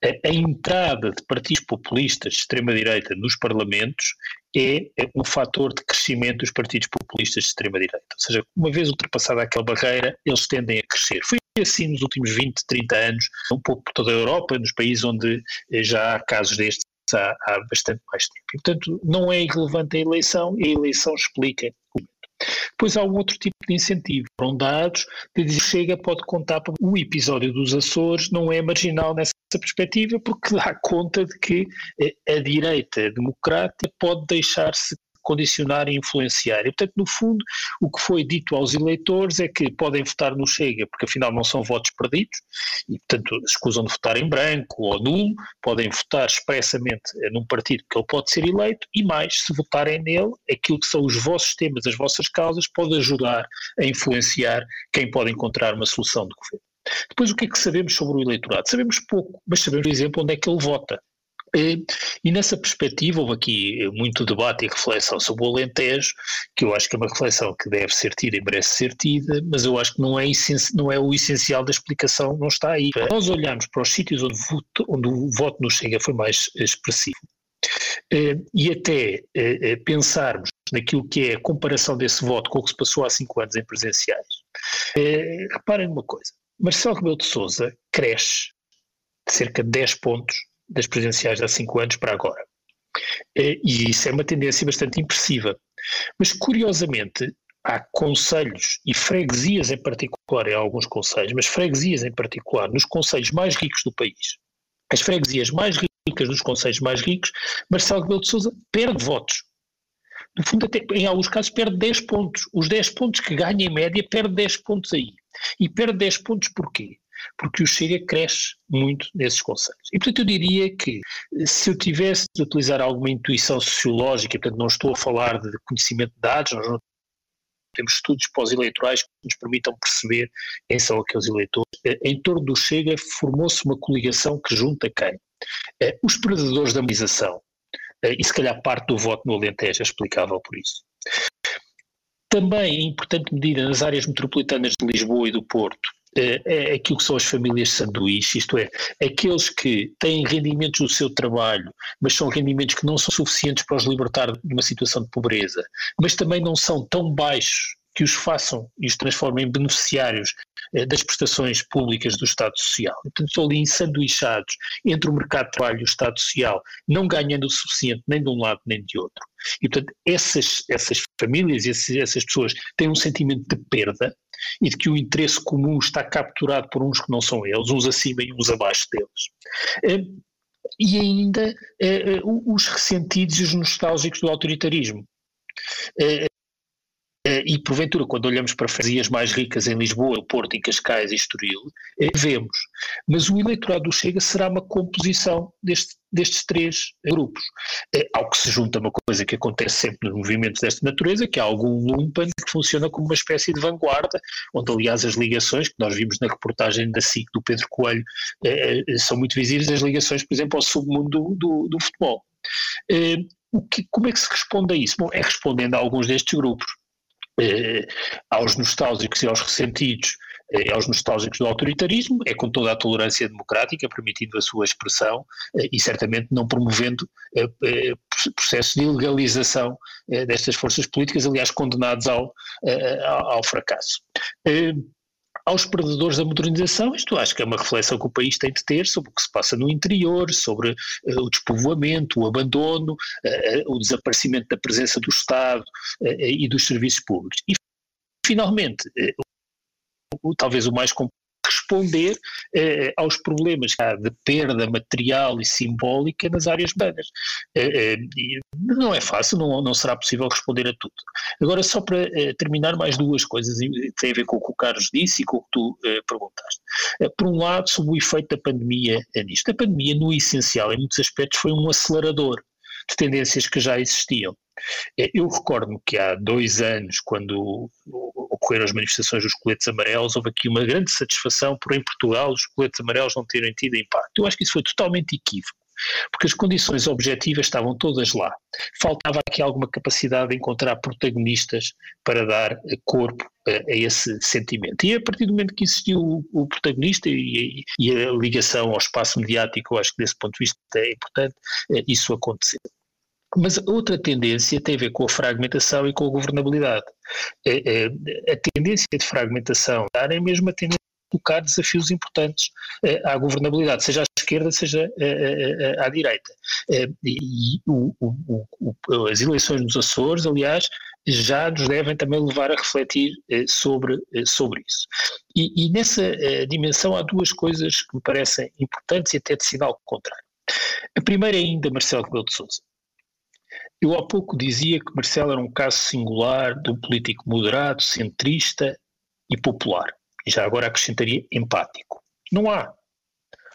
A, entrada de partidos populistas de extrema-direita nos parlamentos é, é um fator de crescimento dos partidos populistas de extrema-direita. Ou seja, uma vez ultrapassada aquela barreira, eles tendem a crescer. Foi assim nos últimos 20, 30 anos, um pouco por toda a Europa, nos países onde eh, já há casos destes há, há bastante mais tempo. Portanto, não é irrelevante a eleição, e a eleição explica depois há um outro tipo de incentivo. Foram dados que diz Chega pode contar para o episódio dos Açores não é marginal nessa perspectiva porque dá conta de que eh, a direita democrata pode deixar-se condicionar e influenciar. E, portanto, no fundo, o que foi dito aos eleitores é que podem votar no Chega, porque afinal não são votos perdidos, e, portanto, escusam de votar em branco ou nulo, podem votar expressamente num partido que ele pode ser eleito, e mais, se votarem nele, aquilo que são os vossos temas, as vossas causas, pode ajudar a influenciar quem pode encontrar uma solução de governo. Depois, o que é que sabemos sobre o eleitorado? Sabemos pouco, mas sabemos, por exemplo, onde é que ele vota. E nessa perspectiva houve aqui muito debate e reflexão sobre o Alentejo, que eu acho que é uma reflexão que deve ser tida e merece ser tida, mas eu acho que não é, não é o essencial da explicação, não está aí. Nós olhamos para os sítios onde, voto, onde o voto no Chega foi mais expressivo e até pensarmos naquilo que é a comparação desse voto com o que se passou há cinco anos em presenciais. Reparem numa coisa, Marcelo Rebelo de Sousa cresce de cerca de 10 pontos das presidenciais de há cinco anos para agora. Eh, e isso é uma tendência bastante impressiva. Mas, curiosamente, há conselhos e freguesias em particular, em alguns conselhos, mas freguesias em particular, nos conselhos mais ricos do país. As freguesias mais ricas dos conselhos mais ricos, Marcelo Rebelo de Sousa perde votos. No fundo, até, em alguns casos, perde 10 pontos. Os 10 pontos que ganha em média, perde 10 pontos aí. E perde 10 pontos porquê? Porque o Chega cresce muito nesses conselhos. E, portanto, eu diria que se eu tivesse de utilizar alguma intuição sociológica, portanto, não estou a falar de conhecimento de dados, nós não temos estudos pós-eleitorais que nos permitam perceber quem são aqueles eleitores. Eh, em torno do Chega formou-se uma coligação que junta quem? Eh, os predadores da mobilização, eh, e se calhar parte do voto no Alentejo é explicável por isso. Também, em importante medida, nas áreas metropolitanas de Lisboa e do Porto, é, é aquilo que são as famílias sanduíche, isto é, aqueles que têm rendimentos do seu trabalho, mas são rendimentos que não são suficientes para os libertar de uma situação de pobreza, mas também não são tão baixos que os façam e os transformem em beneficiários eh, das prestações públicas do Estado Social. Portanto, estão ali ensanduichados entre o mercado de trabalho e o Estado Social, não ganhando o suficiente nem de um lado nem de outro. E, portanto, essas, essas famílias, essas, essas pessoas têm um sentimento de perda e de que o interesse comum está capturado por uns que não são eles, uns acima e uns abaixo deles. Eh, e ainda eh, os ressentidos e os nostálgicos do autoritarismo. Eh, e porventura, quando olhamos para freguesias mais ricas em Lisboa, Porto, em Cascais e Estoril, eh, vemos Mas o eleitorado do Chega será uma composição deste, destes três grupos. É, ao que se junta uma coisa que acontece sempre nos movimentos desta natureza, que há algum lumpen que funciona como uma espécie de vanguarda, onde aliás as ligações, que nós vimos na reportagem da SIC do Pedro Coelho, é, são muito visíveis, as ligações, por exemplo, ao submundo do, do, do futebol. Que, como é que se responde a isso? Bom, é respondendo a alguns destes grupos. Eh, aos nostálgicos e aos ressentidos, eh, aos nostálgicos do autoritarismo, é com toda a tolerância democrática, permitindo a sua expressão eh, e certamente não promovendo eh, eh processos de ilegalização eh, destas forças políticas, aliás, condenados ao, ao fracasso aos perdedores da modernização, isto acho que é uma reflexão que o país tem de ter sobre o que se passa no interior, sobre uh, o despovoamento, o abandono, uh, o desaparecimento da presença do Estado e dos serviços públicos. E, finalmente, talvez o mais responder eh, aos problemas de perda material e simbólica nas áreas urbanas. Eh, eh, não é fácil, não, não será possível responder a tudo. Agora, só para eh, terminar, mais duas coisas, que têm a ver com o que o Carlos disse e com o que tu eh, perguntaste. Eh, por um lado, sobre o efeito da pandemia nisto. A pandemia, no essencial, em muitos aspectos, foi um acelerador de tendências que já existiam. Eu recordo-me que há dois anos, quando ocorreram as manifestações dos coletes amarelos, houve aqui uma grande satisfação por em Portugal os coletes amarelos não terem tido impacto. Eu acho que isso foi totalmente equívoco porque as condições objetivas estavam todas lá. Faltava aqui alguma capacidade de encontrar protagonistas para dar corpo a, a esse sentimento. E a partir do momento que existiu o, o protagonista e, e, a ligação ao espaço mediático, eu acho que desse ponto de vista é importante, eh, isso aconteceu. Mas outra tendência tem a ver com a fragmentação e com a governabilidade. É, é, a tendência de fragmentação é mesmo a tendência de colocar desafios importantes é, à governabilidade, seja à esquerda, seja à direita. E o, o, o, as eleições nos Açores, aliás, já nos devem também levar a refletir sobre, sobre isso. E, e nessa dimensão há duas coisas que me parecem importantes e até de sinal contrário. A primeira é ainda Marcelo Rebelo de Sousa. Eu há pouco dizia que Marcelo era um caso singular de um político moderado, centrista e popular. E já agora acrescentaria empático. Não há.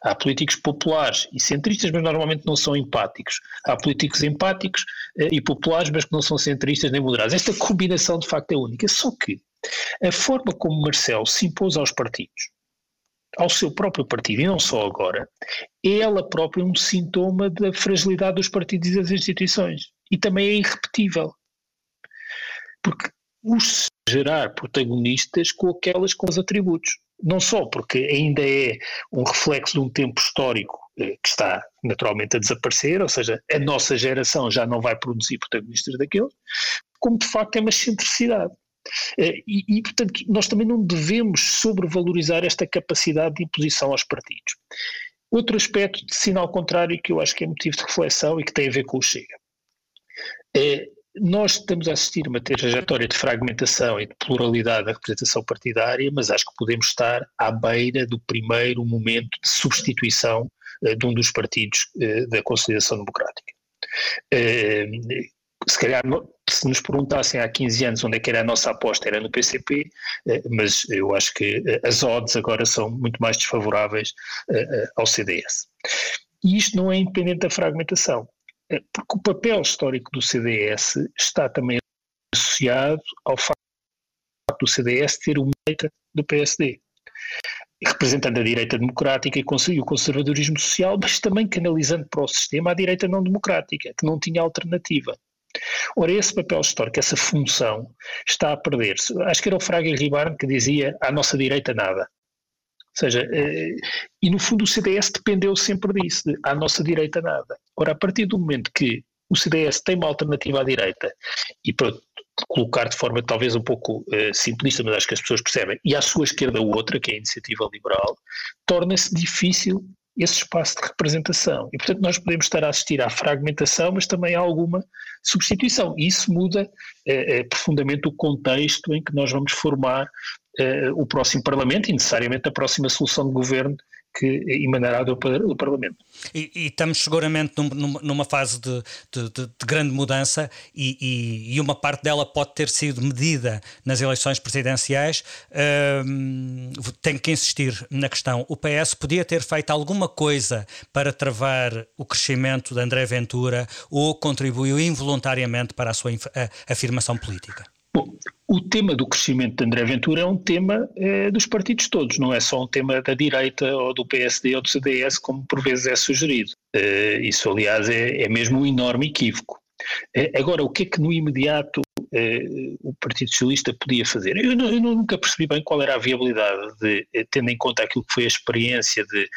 Há políticos populares e centristas, mas normalmente não são empáticos. Há políticos empáticos eh, e populares, mas que não são centristas nem moderados. Esta combinação de facto é única. Só que a forma como Marcelo se impôs aos partidos, ao seu próprio partido, e não só agora, é ela própria um sintoma da fragilidade dos partidos e das instituições e também é irrepetível. Porque os gerar protagonistas com aquelas com os atributos. Não só porque ainda é um reflexo de um tempo histórico eh, que está naturalmente a desaparecer, ou seja, a nossa geração já não vai produzir protagonistas daqueles, como de facto é uma excentricidade. Eh, e, e, portanto, nós também não devemos sobrevalorizar esta capacidade de imposição aos partidos. Outro aspecto de sinal contrário que eu acho que é motivo de reflexão e que tem a ver com o Chega. É, nós estamos a assistir uma trajetória de fragmentação e de pluralidade da representação partidária, mas acho que podemos estar à beira do primeiro momento de substituição uh, de um dos partidos uh, da consolidação democrática. Uh, se calhar, se nos perguntassem há 15 anos onde é que era a nossa aposta, era no PCP, mas eu acho que as odds agora são muito mais desfavoráveis ao CDS. E isto não é independente da fragmentação. Porque o papel histórico do CDS está também associado ao facto do CDS ter uma direita do PSD, representando a direita democrática e o conservadorismo social, mas também canalizando para o sistema a direita não democrática, que não tinha alternativa. Ora, esse papel histórico, essa função, está a perder-se. Acho que era o Fraga Ribarne que dizia à nossa direita nada. Seja, eh, e no fundo o CDS dependeu sempre disso, de, à nossa direita nada. Ora, a partir do momento que o CDS tem uma alternativa à direita, e para colocar de forma talvez um pouco uh, simplista, mas acho que as pessoas percebem, e à sua esquerda outra, que é a iniciativa liberal, torna-se difícil esse espaço de representação. E, portanto, nós podemos estar a assistir à fragmentação, mas também a alguma substituição. E isso muda eh, profundamente o contexto em que nós vamos formar o próximo Parlamento e necessariamente a próxima solução de governo que emanará do, do Parlamento. E, e, estamos seguramente num, numa fase de, de, de, de grande mudança e, e, e, uma parte dela pode ter sido medida nas eleições presidenciais. Um, tenho que insistir na questão: o PS podia ter feito alguma coisa para travar o crescimento de André Ventura ou contribuiu involuntariamente para a sua afirmação política? O tema do crescimento de André Ventura é um tema é, dos partidos todos, não é só um tema da direita ou do PSD ou do CDS, como por vezes é sugerido. É, isso, aliás, é, é mesmo um enorme equívoco. É, agora, o que é que no imediato eh, o Partido Socialista podia fazer. Eu, não, eu, nunca percebi bem qual era a viabilidade de, eh, tendo em conta aquilo que foi a experiência de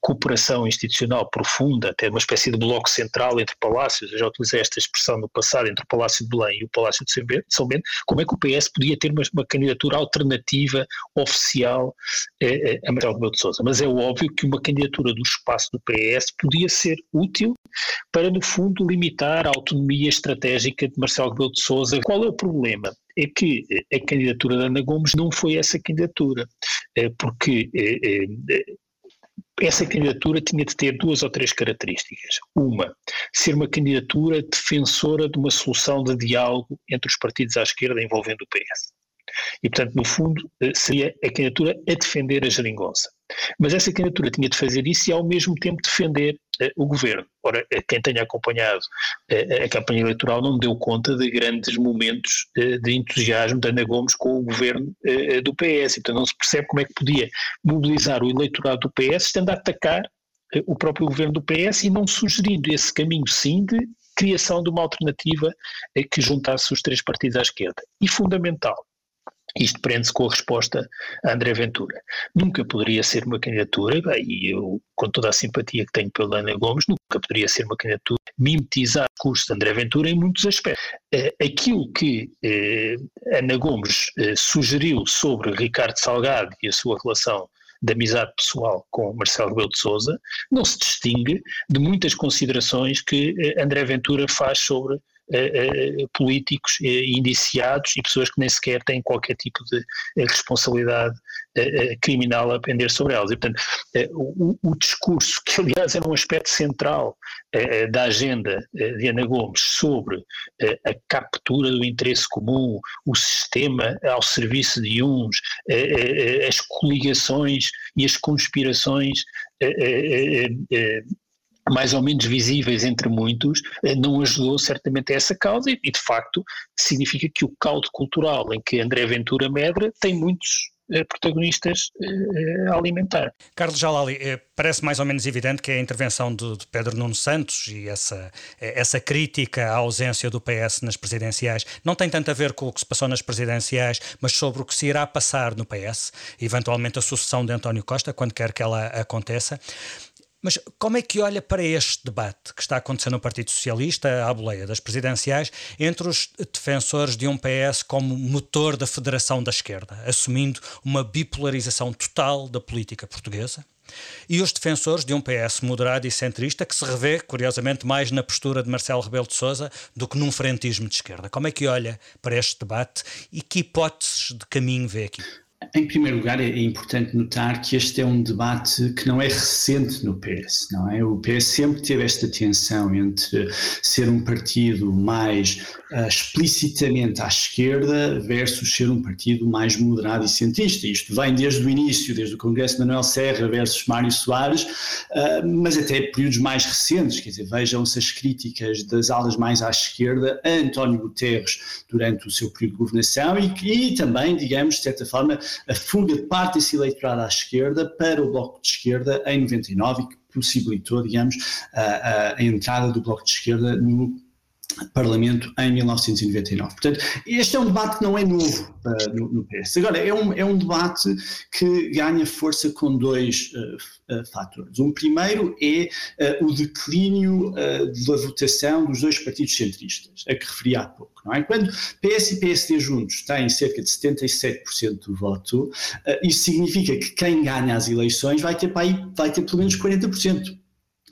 cooperação institucional profunda, até uma espécie de bloco central entre palácios, eu já utilizei esta expressão no passado, entre o Palácio de Belém e o Palácio de São Bento, como é que o PS podia ter uma, uma candidatura alternativa, oficial, eh, eh, a Marcelo de Sousa. Mas é óbvio que uma candidatura do espaço do PS podia ser útil para, no fundo, limitar a autonomia estratégica de Marcelo Rebelo de Sousa. Qual é o problema? É que a candidatura da Ana Gomes não foi essa candidatura, eh, porque eh, eh, essa candidatura tinha de ter duas ou três características. Uma, ser uma candidatura defensora de uma solução de diálogo entre os partidos à esquerda envolvendo o PS. E, portanto, no fundo, seria a candidatura a defender a geringonça. Mas essa candidatura tinha de fazer isso e, ao mesmo tempo, defender uh, o governo. Ora, eh, quem tenha acompanhado uh, a campanha eleitoral não deu conta de grandes momentos uh, de entusiasmo de Ana Gomes com o governo do PS. Então, não se percebe como é que podia mobilizar o eleitorado do PS estando a atacar o próprio governo do PS e não sugerindo esse caminho, sim, de criação de uma alternativa que juntasse os três partidos à esquerda. E fundamental, isto prende-se com a resposta a André Ventura. Nunca poderia ser uma candidatura, e eu, com toda a simpatia que tenho pela Ana Gomes, nunca poderia ser uma candidatura mimetizar o curso de André Ventura em muitos aspectos. Eh, aquilo que eh, Ana Gomes eh, sugeriu sobre Ricardo Salgado e a sua relação de amizade pessoal com Marcelo Rebelo de Sousa não se distingue de muitas considerações que André Ventura faz sobre políticos uh, indiciados e pessoas que nem sequer têm qualquer tipo de responsabilidade criminal a pender sobre elas. E, portanto, o, o, discurso, que aliás era um aspecto central da agenda de Ana Gomes sobre a captura do interesse comum, o sistema ao serviço de uns, as coligações e as conspirações mais ou menos visíveis entre muitos, eh, não ajudou certamente a essa causa e, de facto, significa que o caldo cultural em que André Ventura medra tem muitos eh, protagonistas eh, a alimentar. Carlos Jalali, parece mais ou menos evidente que a intervenção de, Pedro Nuno Santos e essa, essa crítica à ausência do PS nas presidenciais não tem tanto a ver com o que se passou nas presidenciais, mas sobre o que se irá passar no PS, eventualmente a sucessão de António Costa, quando quer que ela aconteça. Mas como é que olha para este debate que está acontecendo no Partido Socialista, à boleia das presidenciais, entre os defensores de um PS como motor da federação da esquerda, assumindo uma bipolarização total da política portuguesa? E os defensores de um PS moderado e centrista que se revê, curiosamente, mais na postura de Marcelo Rebelo de Sousa do que num frentismo de esquerda. Como é que olha para este debate e que hipóteses de caminho vê aqui? Em primeiro lugar, é importante notar que este é um debate que não é recente no PS, não é? O PS sempre teve esta tensão entre ser um partido mais uh, explicitamente à esquerda versus ser um partido mais moderado e centrista. Isto vem desde o início, desde o Congresso de Manuel Serra versus Mário Soares, uh, mas até períodos mais recentes, quer dizer, vejam-se as críticas das alas mais à esquerda a António Guterres durante o seu período de governação e, e também, digamos, de certa forma, fuga de parte desse eleitorado à esquerda para o Bloco de Esquerda em 99 e que possibilitou, digamos, a, a, a entrada do Bloco de Esquerda no Parlamento em 1999. Portanto, este é um debate que não é novo uh, no, no, PS. Agora, é um, é um debate que ganha força com dois uh, uh, fatores. Um primeiro é o declínio da votação dos dois partidos centristas, a que referi há pouco. Não é? Quando PS e PSD juntos têm cerca de 77% do voto, isso significa que quem ganha as eleições vai ter, para aí, vai ter pelo menos 40%.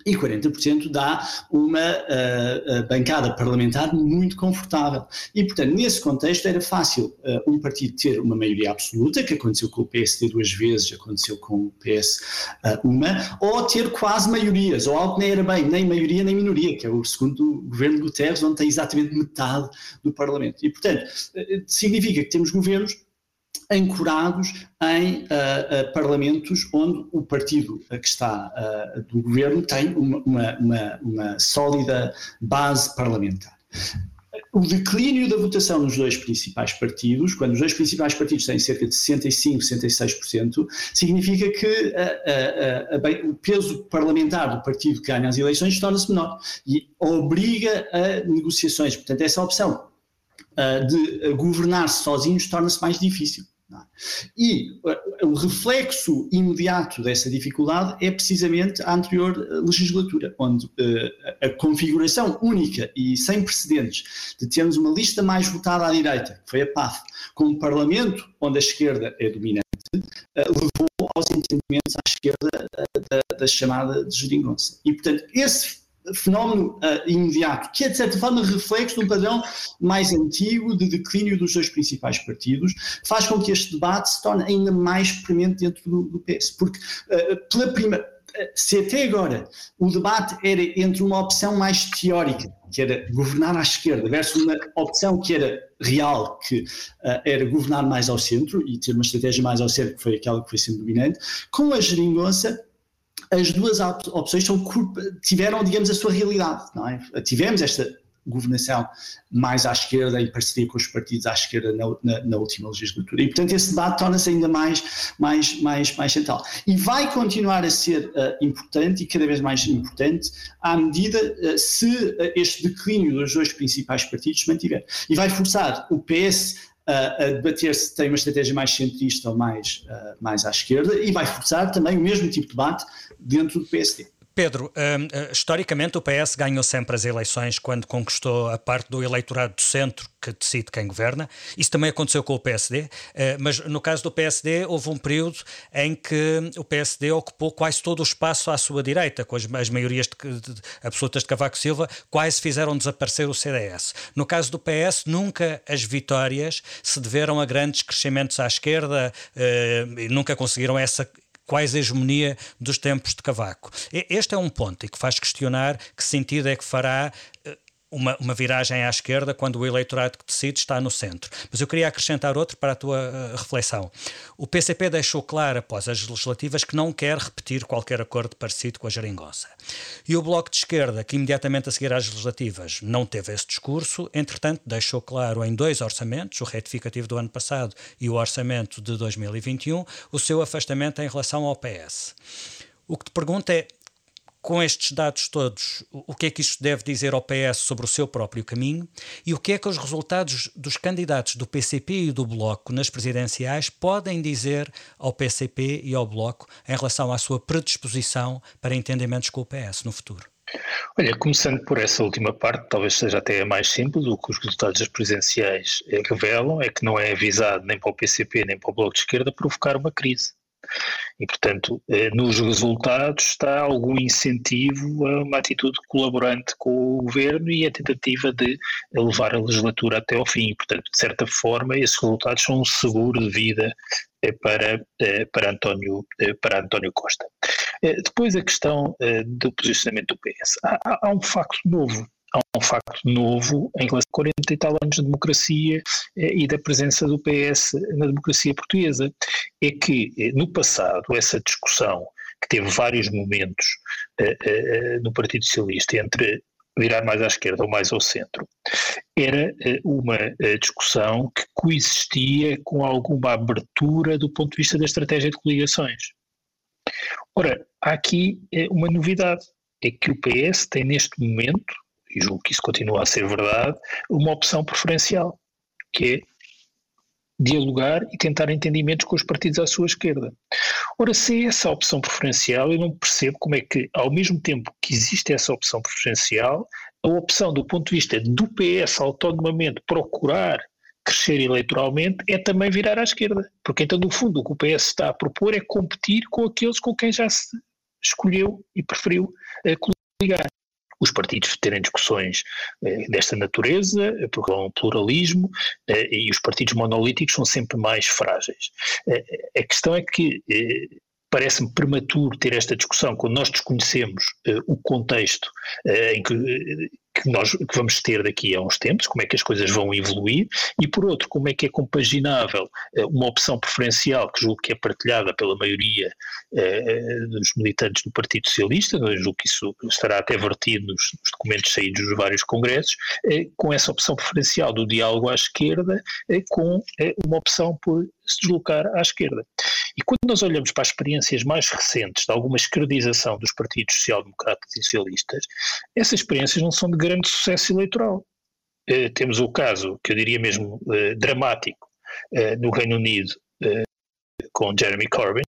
E 40% dá uma uh, bancada parlamentar muito confortável. E, portanto, nesse contexto era fácil uh, um partido ter uma maioria absoluta, que aconteceu com o PSD duas vezes, aconteceu com o PS uh, uma, ou ter quase maiorias, ou algo que nem era bem, nem maioria nem minoria, que é o segundo governo Guterres, onde tem exatamente metade do Parlamento. E, portanto, significa que temos governos ancorados em uh, uh, parlamentos onde o partido que está uh, do governo tem uma, uma, uma, sólida base parlamentar. O declínio da votação nos dois principais partidos, quando os dois principais partidos têm cerca de 65%, 66%, significa que o peso parlamentar do partido que ganha as eleições torna-se menor e obriga a negociações. Portanto, essa opção de governar-se sozinhos torna-se mais difícil. É? E uh, o reflexo imediato dessa dificuldade é precisamente a anterior uh, legislatura, onde uh, a configuração única e sem precedentes de termos uma lista mais votada à direita, que foi a PAF, com um parlamento onde a esquerda é dominante, levou aos entendimentos à esquerda da, da, chamada de geringonça. E, portanto, esse fenómeno uh, imediato, que é de certa forma reflexo de um padrão mais antigo de declínio dos dois principais partidos, faz com que este debate se torne ainda mais premente dentro do, do PS. Porque, uh, pela primeira eh, se até agora o debate era entre uma opção mais teórica, que era governar à esquerda, versus uma opção que era real, que uh, era governar mais ao centro e ter uma estratégia mais ao centro, que foi aquela que foi sendo dominante, com a geringonça as duas opções são, tiveram, digamos, a sua realidade. Não é? Tivemos esta governação mais à esquerda, em parceria com os partidos à esquerda na, na, na última legislatura. E, portanto, esse debate torna-se ainda mais, mais, mais, mais central. E vai continuar a ser uh, importante e cada vez mais importante à medida uh, se uh, este declínio dos dois principais partidos se mantiver. E vai forçar o PS a debater se tem uma estratégia mais centrista ou mais, uh, mais à esquerda e vai forçar também o mesmo tipo de debate dentro do PSD. Pedro, hum, eh, historicamente o PS ganhou sempre as eleições quando conquistou a parte do eleitorado do centro que decide quem governa. Isso também aconteceu com o PSD, eh, mas no caso do PSD houve um período em que o PSD ocupou quase todo o espaço à sua direita, com as, as maiorias de, de, absolutas de Cavaco Silva, quase fizeram desaparecer o CDS. No caso do PS, nunca as vitórias se deveram a grandes crescimentos à esquerda, e nunca conseguiram essa quase a hegemonia dos tempos de Cavaco. Este é um ponto e que faz questionar que sentido é que fará eh, uma, uma, viragem à esquerda quando o eleitorado que decide está no centro. Mas eu queria acrescentar outro para a tua uh, reflexão. O PCP deixou claro após as legislativas que não quer repetir qualquer acordo parecido com a geringonça. E o Bloco de Esquerda, que imediatamente a seguir às legislativas não teve esse discurso, entretanto deixou claro em dois orçamentos, o retificativo do ano passado e o orçamento de 2021, o seu afastamento em relação ao PS. O que te pergunto é, com estes dados todos, o que é que isto deve dizer ao PS sobre o seu próprio caminho e o que é que os resultados dos candidatos do PCP e do Bloco nas presidenciais podem dizer ao PCP e ao Bloco em relação à sua predisposição para entendimentos com o PS no futuro? Olha, começando por essa última parte, talvez seja até mais simples, o que os resultados das presidenciais revelam é que não é avisado nem para o PCP nem para o Bloco de Esquerda provocar uma crise. E, portanto, eh, nos resultados está algum incentivo a uma atitude colaborante com o governo e a tentativa de levar a legislatura até ao fim. Portanto, de certa forma, esses resultados são um seguro de vida eh, para, eh, para, António, para António Costa. Depois, a questão do posicionamento do PS. Há, há um facto novo há um facto novo em relação a 40 e tal anos de democracia eh, e da presença do PS na democracia portuguesa. É que eh, no passado essa discussão, que teve vários momentos eh, no Partido Socialista entre virar mais à esquerda ou mais ao centro, era uma discussão que coexistia com alguma abertura do ponto de vista da estratégia de coligações. Ora, há aqui uma novidade, é que o PS tem neste momento e julgo que isso continua a ser verdade, uma opção preferencial, que é dialogar e tentar entendimentos com os partidos à sua esquerda. Ora, se é essa opção preferencial, eu não percebo como é que, ao mesmo tempo que existe essa opção preferencial, a opção do ponto de vista do PS autonomamente procurar crescer eleitoralmente é também virar à esquerda. Porque então, no fundo, o que o PS está a propor é competir com aqueles com quem já se escolheu e preferiu coligar os partidos terem discussões eh, desta natureza, porque um pluralismo eh, e os partidos monolíticos são sempre mais frágeis. Eh, a questão é que parece-me prematuro ter esta discussão quando nós desconhecemos o contexto em que que nós que vamos ter daqui a uns tempos, como é que as coisas vão evoluir, e por outro, como é que é compaginável eh, uma opção preferencial, que julgo que é partilhada pela maioria eh, dos militantes do Partido Socialista, julgo que isso estará até vertido nos, nos documentos saídos dos vários congressos, eh, com essa opção preferencial do diálogo à esquerda, eh, com eh, uma opção por se deslocar à esquerda. E quando nós olhamos para as experiências mais recentes de alguma esquerdização dos partidos social-democratas e socialistas, essas experiências não são de grande sucesso eleitoral. Uh, temos o caso, que eu diria mesmo uh, dramático, uh, no Reino Unido, com Jeremy Corbyn,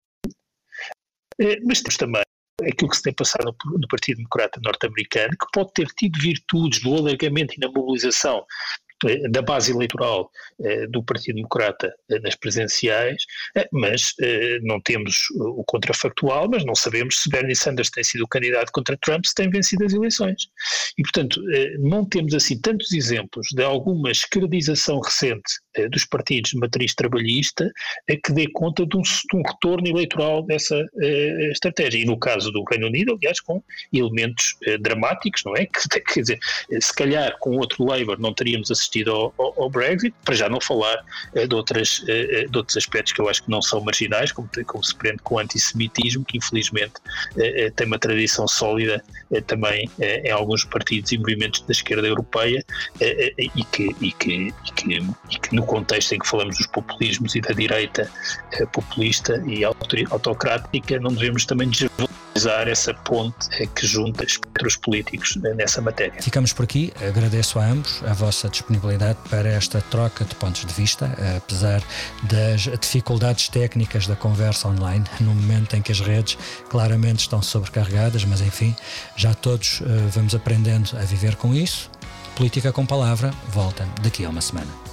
mas temos também aquilo que se tem passado no, Partido Democrata norte-americano, que pode ter tido virtudes no alargamento e na mobilização eh, da base eleitoral eh, do Partido Democrata eh, nas presenciais, mas não temos o contrafactual, mas não sabemos se Bernie Sanders tem sido o candidato contra Trump, se tem vencido as eleições. E, portanto, não temos assim tantos exemplos de alguma esquerdização recente dos partidos de matriz trabalhista que dê conta de um, de um retorno eleitoral dessa estratégia. E no caso do Reino Unido, aliás, com elementos dramáticos, não é? Que, quer dizer, se calhar com outro Labour não teríamos assistido assistido ao, ao, ao, Brexit, para já não falar uh, de, outras, uh, de outros aspectos que eu acho que não são marginais, como, como se prende com o antissemitismo, que infelizmente tem uma tradição sólida também em alguns partidos e movimentos da esquerda europeia e que, e, que, e, que, e que no contexto em que falamos dos populismos e da direita populista e autocrática, não devemos também desvalorizar essa ponte que junta espectros políticos nessa matéria. Ficamos por aqui. Agradeço a ambos a vossa disponibilidade disponibilidade para esta troca de pontos de vista, apesar das dificuldades técnicas da conversa online, no momento em que as redes claramente estão sobrecarregadas, mas enfim, já todos uh, vamos aprendendo a viver com isso. Política com Palavra volta daqui a uma semana.